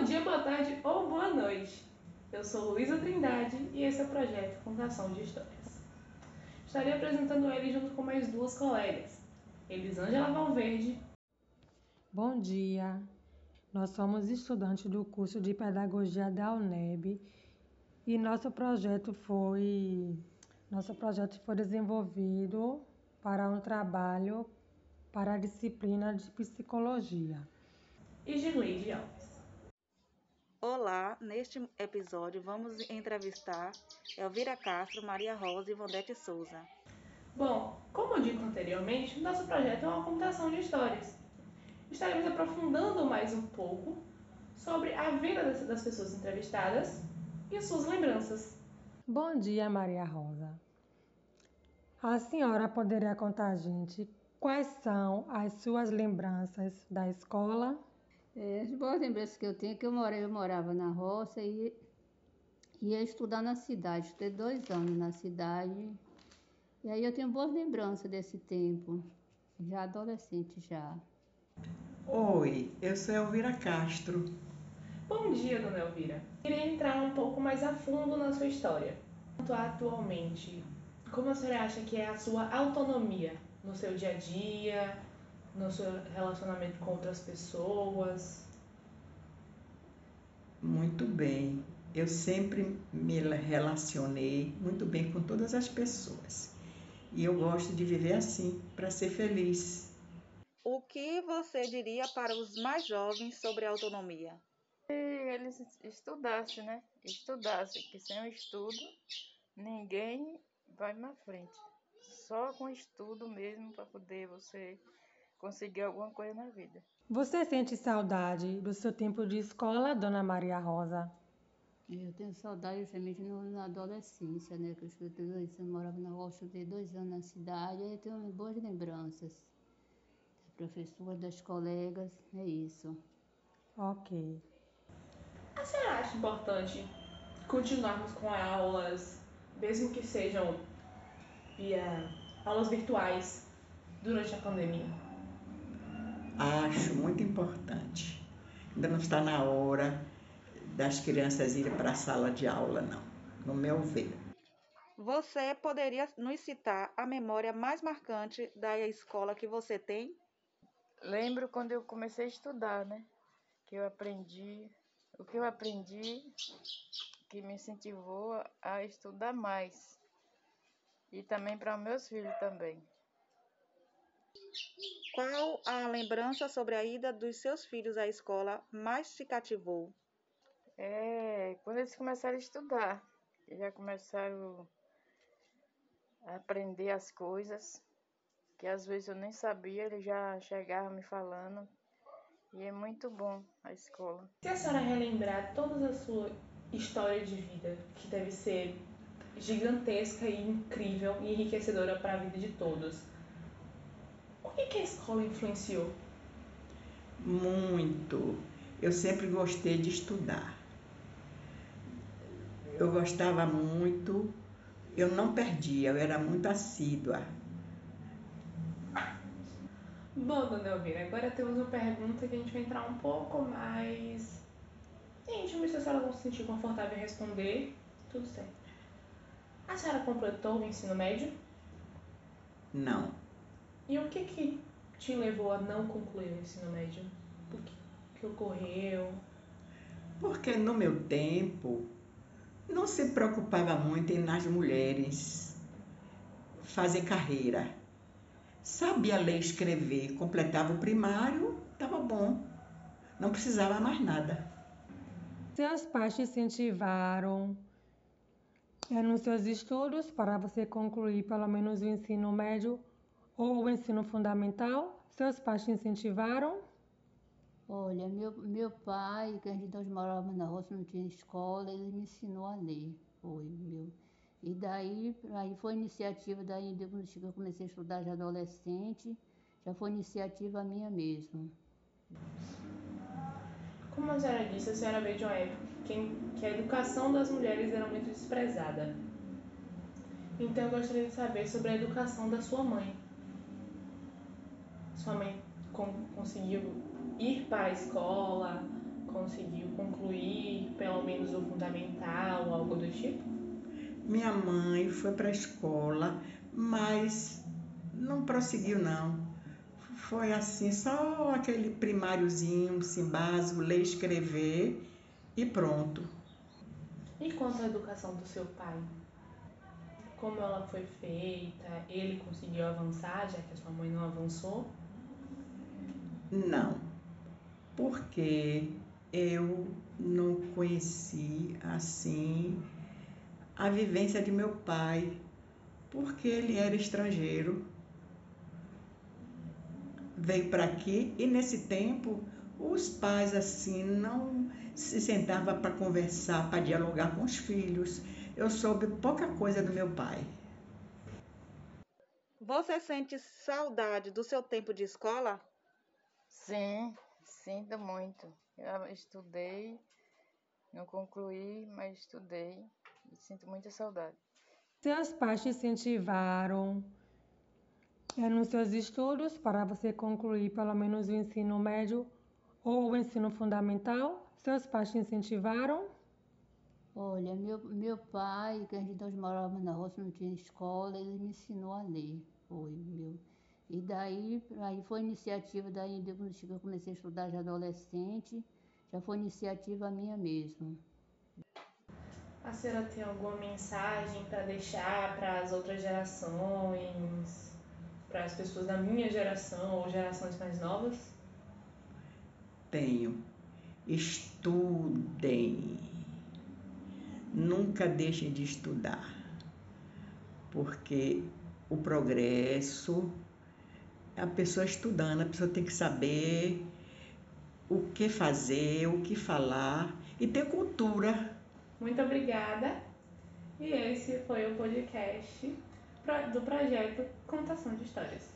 Bom dia, boa tarde ou boa noite. Eu sou Luísa Trindade e esse é o projeto Contação de Histórias. Estarei apresentando ele junto com mais duas colegas, Elisângela Valverde. Bom dia. Nós somos estudantes do curso de Pedagogia da UNEB e nosso projeto foi nosso projeto foi desenvolvido para um trabalho para a disciplina de psicologia. E Gilene Alves. Olá, neste episódio vamos entrevistar Elvira Castro, Maria Rosa e Vondete Souza. Bom, como dito anteriormente, nosso projeto é uma contação de histórias. Estaremos aprofundando mais um pouco sobre a vida das pessoas entrevistadas e suas lembranças. Bom dia, Maria Rosa. A senhora poderia contar a gente quais são as suas lembranças da escola? É, as boas lembranças que eu tenho é que eu, morei, eu morava na roça e ia estudar na cidade. Estudei dois anos na cidade. E aí eu tenho boas lembranças desse tempo, já adolescente já. Oi, eu sou Elvira Castro. Bom dia, dona Elvira. Queria entrar um pouco mais a fundo na sua história. Atualmente, como a senhora acha que é a sua autonomia no seu dia a dia, no seu relacionamento com outras pessoas? Muito bem. Eu sempre me relacionei muito bem com todas as pessoas. E eu gosto de viver assim, para ser feliz. O que você diria para os mais jovens sobre autonomia? Se eles estudassem, né? Estudassem, que sem o estudo ninguém vai na frente. Só com estudo mesmo para poder você conseguir alguma coisa na vida. Você sente saudade do seu tempo de escola, Dona Maria Rosa? Eu tenho saudade justamente na adolescência, né? Que eu estudei dois anos, morava na rua, estudei dois anos na cidade, aí tenho boas lembranças. Da professora, das colegas, é isso. Ok. A senhora acha importante continuarmos com aulas, mesmo que sejam via aulas virtuais, durante a pandemia? Acho muito importante. Ainda não está na hora das crianças irem para a sala de aula, não, no meu ver. Você poderia nos citar a memória mais marcante da escola que você tem? Lembro quando eu comecei a estudar, né? Que eu aprendi, o que eu aprendi que me incentivou a estudar mais. E também para meus filhos também. Qual a lembrança sobre a ida dos seus filhos à escola mais te cativou? É, quando eles começaram a estudar, já começaram a aprender as coisas, que às vezes eu nem sabia, eles já chegavam me falando. E é muito bom a escola. Se a senhora relembrar toda a sua história de vida, que deve ser gigantesca e incrível e enriquecedora para a vida de todos, o que, que a escola influenciou? Muito. Eu sempre gostei de estudar. Eu gostava muito, eu não perdia, eu era muito assídua. Bom, dona Elvira, agora temos uma pergunta que a gente vai entrar um pouco mais íntimo, se a senhora não se sentir confortável em responder, tudo certo. A senhora completou o ensino médio? Não. E o que que te levou a não concluir o ensino médio? O que, que ocorreu? Porque no meu tempo não se preocupava muito em nas mulheres fazer carreira. Sabia ler e escrever, completava o primário, estava bom. Não precisava mais nada. Seus pais te incentivaram é, nos seus estudos para você concluir pelo menos o ensino médio ou o ensino fundamental? Seus pais te incentivaram? Olha, meu, meu pai, que a gente nós morávamos na roça, não tinha escola, ele me ensinou a ler. Foi, meu. E daí, aí foi iniciativa, daí depois que eu comecei a estudar de adolescente, já foi iniciativa minha mesmo. Como a senhora disse, a senhora veio de uma época que, que a educação das mulheres era muito desprezada. Então eu gostaria de saber sobre a educação da sua mãe sua mãe conseguiu ir para a escola? conseguiu concluir pelo menos o fundamental, algo do tipo? Minha mãe foi para a escola, mas não prosseguiu não. Foi assim, só aquele primáriozinho, assim, básico, ler, escrever e pronto. E quanto à educação do seu pai? Como ela foi feita? Ele conseguiu avançar, já que a sua mãe não avançou? Não, porque eu não conheci assim a vivência de meu pai, porque ele era estrangeiro. Veio para aqui e nesse tempo os pais assim não se sentavam para conversar, para dialogar com os filhos. Eu soube pouca coisa do meu pai. Você sente saudade do seu tempo de escola? Sim, sinto muito. Eu estudei, não concluí, mas estudei e sinto muita saudade. Seus pais te incentivaram é, nos seus estudos para você concluir pelo menos o ensino médio ou o ensino fundamental? Seus pais te incentivaram? Olha, meu, meu pai, que a gente nós morávamos na roça, não tinha escola, ele me ensinou a ler. Foi, meu. E daí, aí foi iniciativa, daí depois que eu comecei a estudar já adolescente, já foi iniciativa minha mesmo. A senhora tem alguma mensagem para deixar para as outras gerações, para as pessoas da minha geração ou gerações mais novas? Tenho. Estudem. Nunca deixem de estudar, porque o progresso a pessoa estudando, a pessoa tem que saber o que fazer, o que falar e ter cultura. Muito obrigada. E esse foi o podcast do projeto Contação de Histórias.